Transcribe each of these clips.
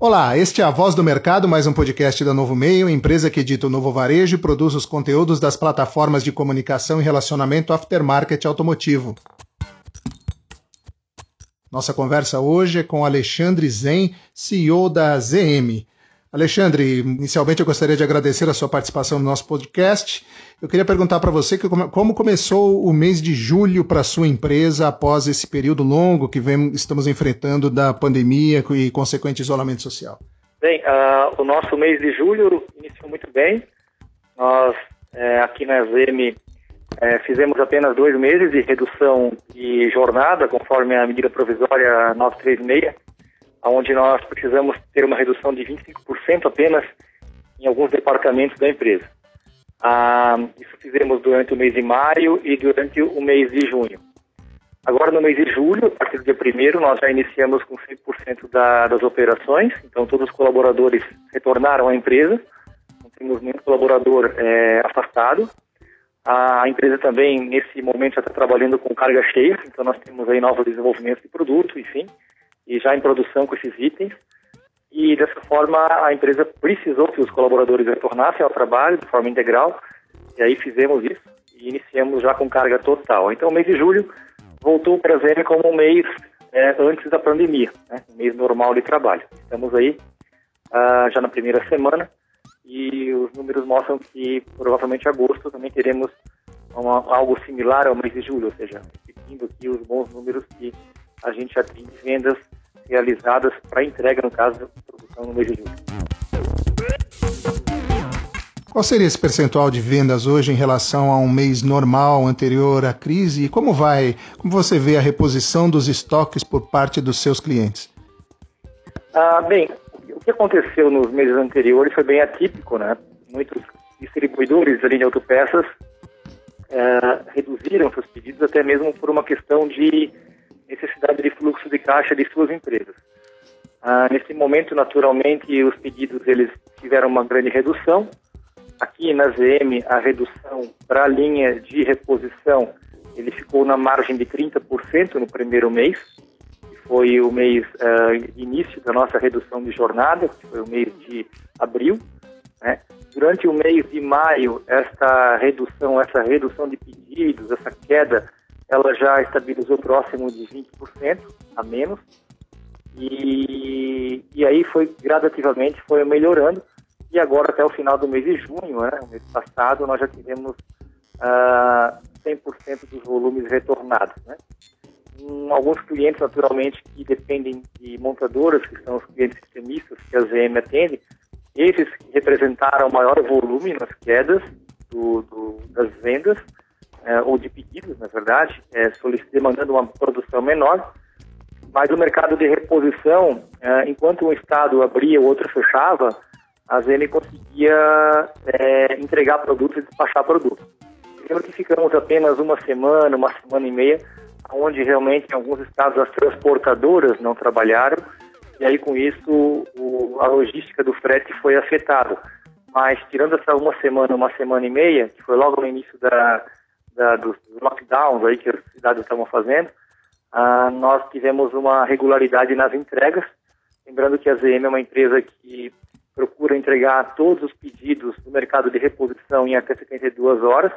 Olá, este é a Voz do Mercado, mais um podcast da Novo Meio, empresa que edita o novo varejo e produz os conteúdos das plataformas de comunicação e relacionamento aftermarket automotivo. Nossa conversa hoje é com Alexandre Zen, CEO da ZM. Alexandre, inicialmente eu gostaria de agradecer a sua participação no nosso podcast. Eu queria perguntar para você como começou o mês de julho para a sua empresa após esse período longo que vem, estamos enfrentando da pandemia e consequente isolamento social. Bem, uh, o nosso mês de julho iniciou muito bem. Nós, é, aqui na ZM, é, fizemos apenas dois meses de redução de jornada, conforme a medida provisória 936, onde nós precisamos ter uma redução de 25% apenas em alguns departamentos da empresa. Ah, isso fizemos durante o mês de maio e durante o mês de junho. Agora, no mês de julho, a partir do dia 1 nós já iniciamos com 100% da, das operações, então todos os colaboradores retornaram à empresa, não temos nenhum colaborador é, afastado. A empresa também, nesse momento, já está trabalhando com carga cheia, então nós temos aí novos desenvolvimentos de produto, enfim e já em produção com esses itens. E dessa forma a empresa precisou que os colaboradores retornassem ao trabalho de forma integral, e aí fizemos isso e iniciamos já com carga total. Então o mês de julho voltou para a ZM como um mês é, antes da pandemia, né? um mês normal de trabalho. Estamos aí uh, já na primeira semana e os números mostram que provavelmente agosto também teremos uma, algo similar ao mês de julho, ou seja, repetindo aqui os bons números que a gente já tem vendas realizadas para entrega, no caso, da produção no mês de julho. Qual seria esse percentual de vendas hoje em relação a um mês normal anterior à crise e como vai, como você vê a reposição dos estoques por parte dos seus clientes? Ah, bem, o que aconteceu nos meses anteriores foi bem atípico, né? Muitos distribuidores linha de autopeças eh, reduziram seus pedidos até mesmo por uma questão de necessidade de fluxo de caixa de suas empresas. Ah, nesse momento, naturalmente, os pedidos eles tiveram uma grande redução. Aqui na ZM, a redução para a linha de reposição ele ficou na margem de 30% no primeiro mês, que foi o mês uh, início da nossa redução de jornada, que foi o mês de abril. Né? Durante o mês de maio, esta redução, essa redução de pedidos, essa queda ela já estabilizou próximo de 20% a menos. E, e aí foi gradativamente foi melhorando. E agora até o final do mês de junho, né, mês passado, nós já tivemos uh, ah, 100% dos volumes retornados. Né? Um, alguns clientes, naturalmente, que dependem de montadoras, que são os clientes sistemistas que a ZM atende, esses representaram maior volume nas quedas do, do, das vendas, é, ou de pedidos, na verdade, é, demandando uma produção menor, mas o mercado de reposição, é, enquanto um estado abria, o outro fechava, a ZM conseguia é, entregar produtos e despachar produtos. Lembra que ficamos apenas uma semana, uma semana e meia, onde realmente em alguns estados as transportadoras não trabalharam, e aí com isso o, a logística do frete foi afetada. Mas tirando essa uma semana, uma semana e meia, que foi logo no início da, da, dos lockdowns aí que as cidades estavam fazendo, ah, nós tivemos uma regularidade nas entregas. Lembrando que a ZM é uma empresa que procura entregar todos os pedidos do mercado de reposição em até 72 horas.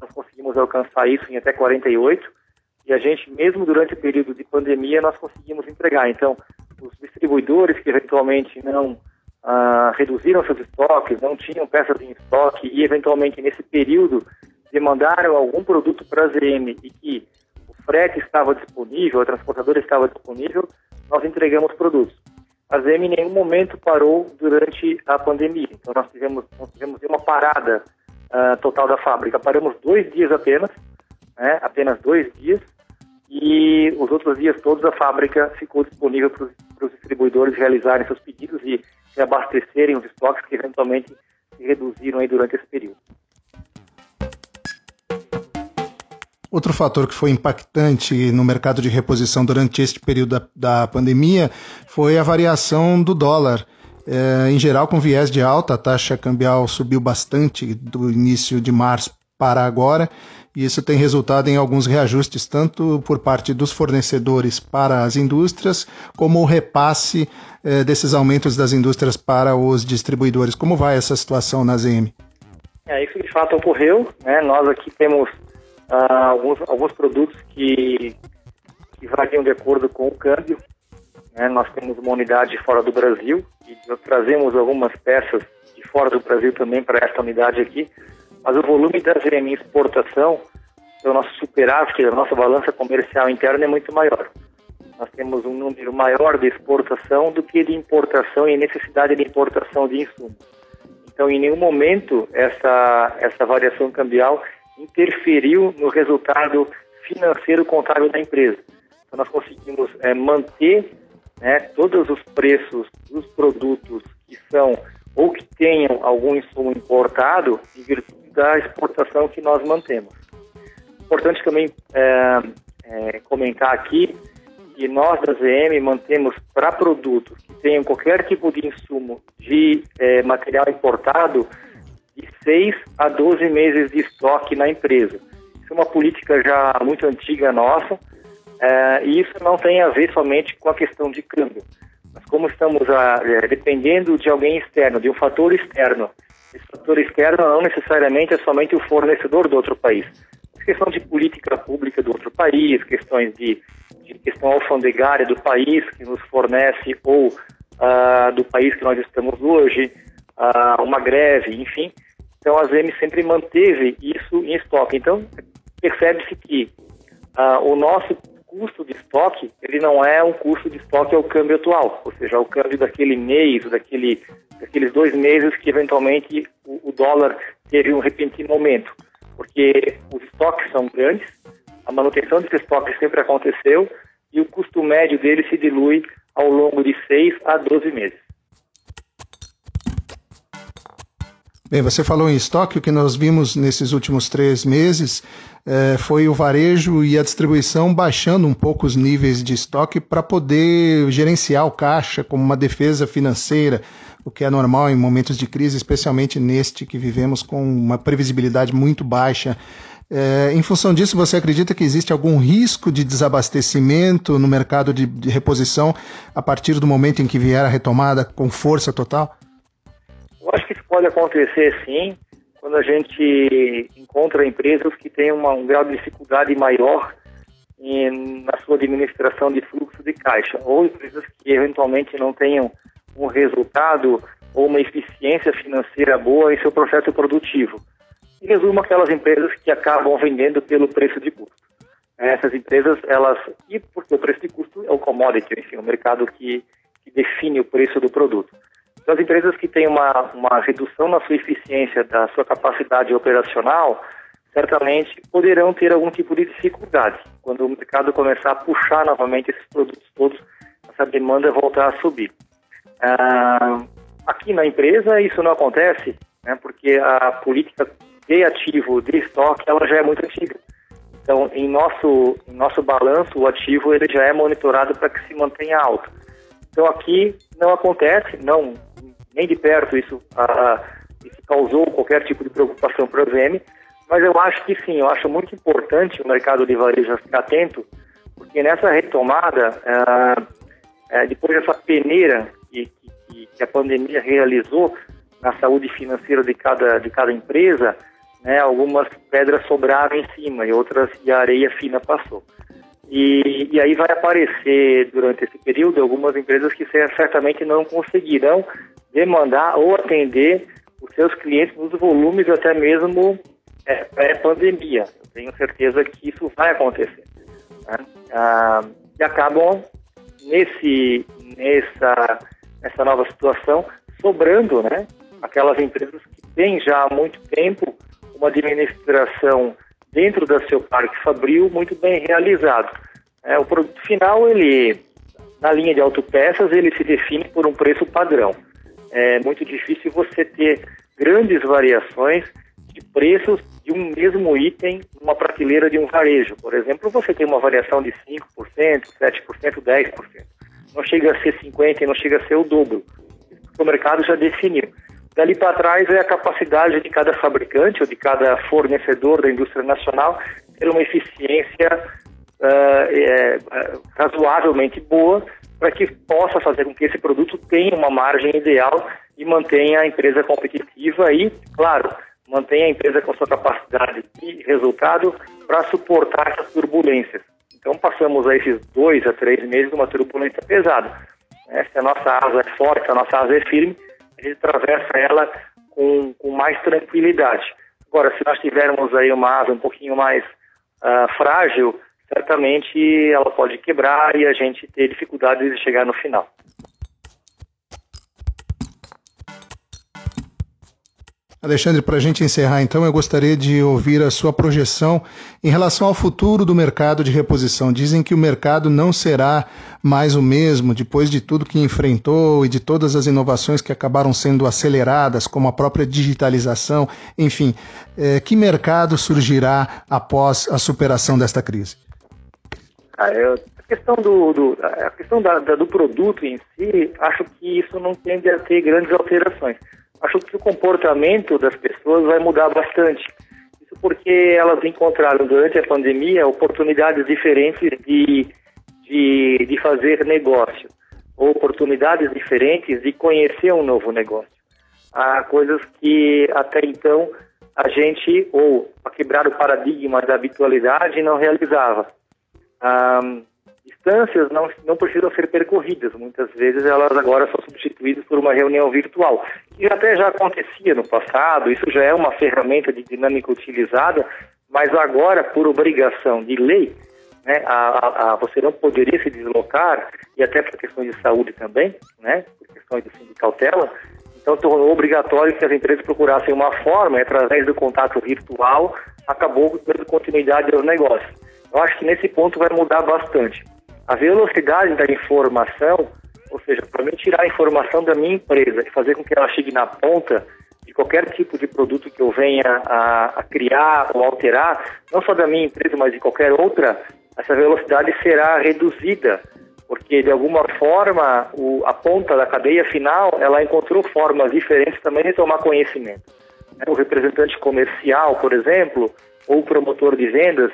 Nós conseguimos alcançar isso em até 48. E a gente, mesmo durante o período de pandemia, nós conseguimos entregar. Então, os distribuidores que eventualmente não ah, reduziram seus estoques, não tinham peças em estoque e eventualmente nesse período demandaram algum produto para a ZM e que o frete estava disponível, a transportadora estava disponível, nós entregamos produtos. A ZM em nenhum momento parou durante a pandemia, então nós tivemos, nós tivemos uma parada uh, total da fábrica. Paramos dois dias apenas, né, apenas dois dias, e os outros dias todos a fábrica ficou disponível para os distribuidores realizarem seus pedidos e abastecerem os estoques que eventualmente se reduziram aí durante esse período. Outro fator que foi impactante no mercado de reposição durante este período da, da pandemia foi a variação do dólar. É, em geral, com viés de alta, a taxa cambial subiu bastante do início de março para agora, e isso tem resultado em alguns reajustes, tanto por parte dos fornecedores para as indústrias, como o repasse eh, desses aumentos das indústrias para os distribuidores. Como vai essa situação na ZM? É, isso de fato ocorreu. Né? Nós aqui temos ah, alguns, alguns produtos que, que variam de acordo com o câmbio. Né? Nós temos uma unidade fora do Brasil e trazemos algumas peças de fora do Brasil também para esta unidade aqui mas o volume da GM exportação, o nosso superávit, a nossa balança comercial interna é muito maior. Nós temos um número maior de exportação do que de importação e necessidade de importação de insumos. Então, em nenhum momento essa, essa variação cambial interferiu no resultado financeiro contábil da empresa. Então, nós conseguimos é, manter né, todos os preços dos produtos que são ou que tenham algum insumo importado em virtude da exportação que nós mantemos. Importante também é, é, comentar aqui que nós da ZM mantemos para produtos que tenham qualquer tipo de insumo de é, material importado de 6 a 12 meses de estoque na empresa. Isso é uma política já muito antiga nossa é, e isso não tem a ver somente com a questão de câmbio. Mas como estamos a, é, dependendo de alguém externo, de um fator externo, esse fator externo não necessariamente é somente o fornecedor do outro país. É questão de política pública do outro país, questões de, de questão alfandegária do país que nos fornece ou uh, do país que nós estamos hoje, uh, uma greve, enfim. Então a ZM sempre manteve isso em estoque. Então percebe-se que uh, o nosso custo de estoque, ele não é um custo de estoque ao câmbio atual, ou seja, ao câmbio daquele mês, daquele, daqueles dois meses que eventualmente o, o dólar teve um repentino aumento, porque os estoques são grandes, a manutenção desses estoques sempre aconteceu e o custo médio dele se dilui ao longo de 6 a 12 meses. Bem, você falou em estoque, o que nós vimos nesses últimos três meses é, foi o varejo e a distribuição baixando um pouco os níveis de estoque para poder gerenciar o caixa como uma defesa financeira, o que é normal em momentos de crise, especialmente neste que vivemos com uma previsibilidade muito baixa. É, em função disso, você acredita que existe algum risco de desabastecimento no mercado de, de reposição a partir do momento em que vier a retomada com força total? Pode acontecer sim, quando a gente encontra empresas que têm uma, um grau de dificuldade maior em, na sua administração de fluxo de caixa, ou empresas que eventualmente não tenham um resultado ou uma eficiência financeira boa em seu processo produtivo. Em resumo, aquelas empresas que acabam vendendo pelo preço de custo. Essas empresas, elas, e porque o preço de custo é o commodity, enfim, o mercado que, que define o preço do produto. As empresas que têm uma, uma redução na sua eficiência, da sua capacidade operacional, certamente poderão ter algum tipo de dificuldade. Quando o mercado começar a puxar novamente esses produtos todos, essa demanda voltar a subir. Ah, aqui na empresa isso não acontece, né, porque a política de ativo, de estoque, ela já é muito antiga. Então, em nosso, em nosso balanço, o ativo ele já é monitorado para que se mantenha alto. Então, aqui não acontece, não nem de perto isso, ah, isso causou qualquer tipo de preocupação para a VM, mas eu acho que sim, eu acho muito importante o mercado de varejo ficar atento, porque nessa retomada, ah, é, depois dessa peneira que, que, que, a pandemia realizou na saúde financeira de cada, de cada empresa, né, algumas pedras sobraram em cima e outras e a areia fina passou. E, e, aí vai aparecer durante esse período algumas empresas que certamente não conseguirão demandar ou atender os seus clientes nos volumes até mesmo é, pré-pandemia. Tenho certeza que isso vai acontecer. Né? Ah, e acabam nesse, nessa, nessa nova situação sobrando né, aquelas empresas que têm já há muito tempo uma administração dentro do seu parque fabril muito bem realizado. É, o produto final, ele, na linha de autopeças, ele se define por um preço padrão é muito difícil você ter grandes variações de preços de um mesmo item numa prateleira de um varejo. Por exemplo, você tem uma variação de 5%, 7%, 10%. Não chega a ser 50% e não chega a ser o dobro. O mercado já definiu. Dali para trás é a capacidade de cada fabricante ou de cada fornecedor da indústria nacional ter uma eficiência uh, é, razoavelmente boa para que possa fazer com que esse produto tenha uma margem ideal e mantenha a empresa competitiva e, claro, mantenha a empresa com sua capacidade de resultado para suportar essas turbulências. Então passamos a esses dois a três meses de uma turbulência pesada. Se a nossa asa é forte, a nossa asa é firme, a gente atravessa ela com, com mais tranquilidade. Agora, se nós tivermos aí uma asa um pouquinho mais uh, frágil, certamente ela pode quebrar e a gente ter dificuldade de chegar no final. Alexandre, para a gente encerrar então, eu gostaria de ouvir a sua projeção em relação ao futuro do mercado de reposição. Dizem que o mercado não será mais o mesmo depois de tudo que enfrentou e de todas as inovações que acabaram sendo aceleradas, como a própria digitalização. Enfim, é, que mercado surgirá após a superação desta crise? Ah, eu, a questão, do, do a questão da, da, do produto em si, acho que isso não tende a ter grandes alterações acho que o comportamento das pessoas vai mudar bastante. Isso porque elas encontraram durante a pandemia oportunidades diferentes de, de, de fazer negócio, oportunidades diferentes de conhecer um novo negócio. Há coisas que até então a gente, ou a quebrar o paradigma da habitualidade, não realizava. Um, distâncias não, não precisam ser percorridas. Muitas vezes elas agora são substituídas por uma reunião virtual, que até já acontecia no passado, isso já é uma ferramenta de dinâmica utilizada, mas agora, por obrigação de lei, né, a, a, você não poderia se deslocar, e até por questões de saúde também, né, por questões assim, de cautela, então tornou obrigatório que as empresas procurassem uma forma, através do contato virtual, acabou dando continuidade aos negócios. Eu acho que nesse ponto vai mudar bastante. A velocidade da informação, ou seja, para mim tirar a informação da minha empresa e fazer com que ela chegue na ponta de qualquer tipo de produto que eu venha a, a criar ou alterar, não só da minha empresa, mas de qualquer outra, essa velocidade será reduzida, porque de alguma forma o, a ponta da cadeia final ela encontrou formas diferentes também de tomar conhecimento. O representante comercial, por exemplo, ou o promotor de vendas,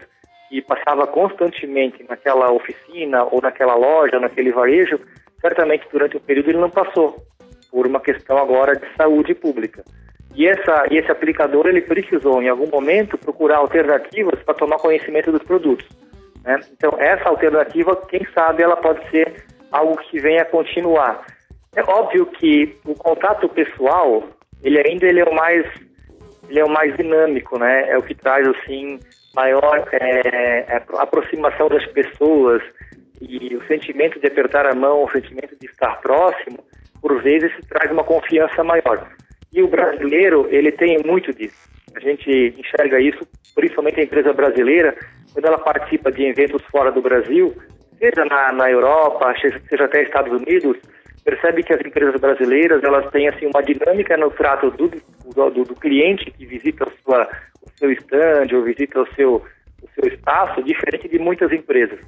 que passava constantemente naquela oficina ou naquela loja, naquele varejo, certamente durante o período ele não passou, por uma questão agora de saúde pública. E, essa, e esse aplicador ele precisou, em algum momento, procurar alternativas para tomar conhecimento dos produtos. Né? Então, essa alternativa, quem sabe, ela pode ser algo que venha a continuar. É óbvio que o contato pessoal, ele ainda ele é o mais ele é o mais dinâmico, né? É o que traz assim maior é, é, aproximação das pessoas e o sentimento de apertar a mão, o sentimento de estar próximo, por vezes traz uma confiança maior. E o brasileiro, ele tem muito disso. A gente enxerga isso, principalmente a empresa brasileira, quando ela participa de eventos fora do Brasil, seja na, na Europa, seja até Estados Unidos, percebe que as empresas brasileiras elas têm assim uma dinâmica no trato do, do, do cliente que visita a sua seu stand ou visita o seu, o seu espaço, diferente de muitas empresas.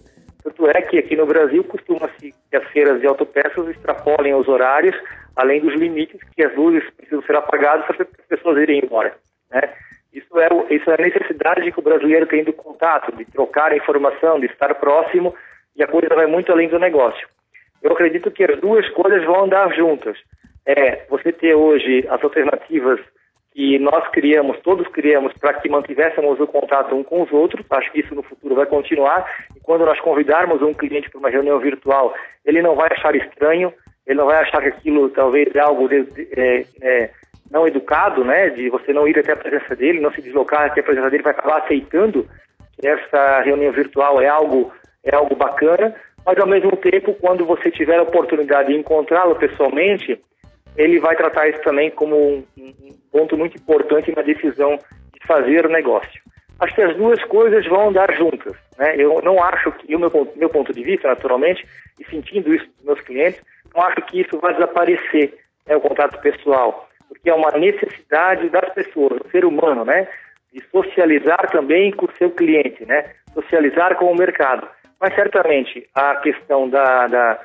Tanto é que aqui no Brasil costuma-se que as feiras de autopeças extrapolem os horários, além dos limites que as luzes precisam ser apagadas para as pessoas irem embora. Né? Isso, é, isso é a necessidade que o brasileiro tem do contato, de trocar informação, de estar próximo, e a coisa vai muito além do negócio. Eu acredito que as duas coisas vão andar juntas. É você ter hoje as alternativas que nós criamos, todos criamos, para que mantivéssemos o contato um com os outros. Acho que isso no futuro vai continuar. E quando nós convidarmos um cliente para uma reunião virtual, ele não vai achar estranho, ele não vai achar que aquilo talvez é algo de, é, é, não educado, né? De você não ir até a presença dele, não se deslocar até a presença dele, vai acabar aceitando que essa reunião virtual é algo, é algo bacana. Mas ao mesmo tempo, quando você tiver a oportunidade de encontrá-lo pessoalmente, ele vai tratar isso também como um, um ponto muito importante na decisão de fazer o negócio. Acho que as duas coisas vão andar juntas. Né? Eu não acho que, o meu ponto, meu ponto de vista, naturalmente, e sentindo isso dos meus clientes, não acho que isso vai desaparecer, né, o contato pessoal, porque é uma necessidade das pessoas, do ser humano, né, de socializar também com o seu cliente, né, socializar com o mercado. Mas certamente a questão da, da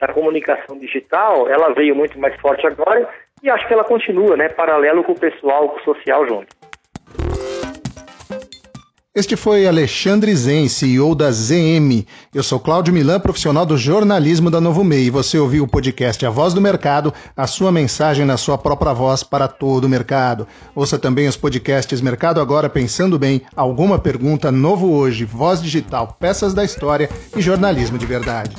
da comunicação digital, ela veio muito mais forte agora e acho que ela continua, né, paralelo com o pessoal com o social junto. Este foi Alexandre Zen, CEO da ZM. Eu sou Cláudio Milan, profissional do jornalismo da Novo Meio, e você ouviu o podcast A Voz do Mercado, a sua mensagem na sua própria voz para todo o mercado. Ouça também os podcasts Mercado Agora Pensando Bem, Alguma Pergunta, Novo Hoje, Voz Digital, Peças da História e Jornalismo de Verdade.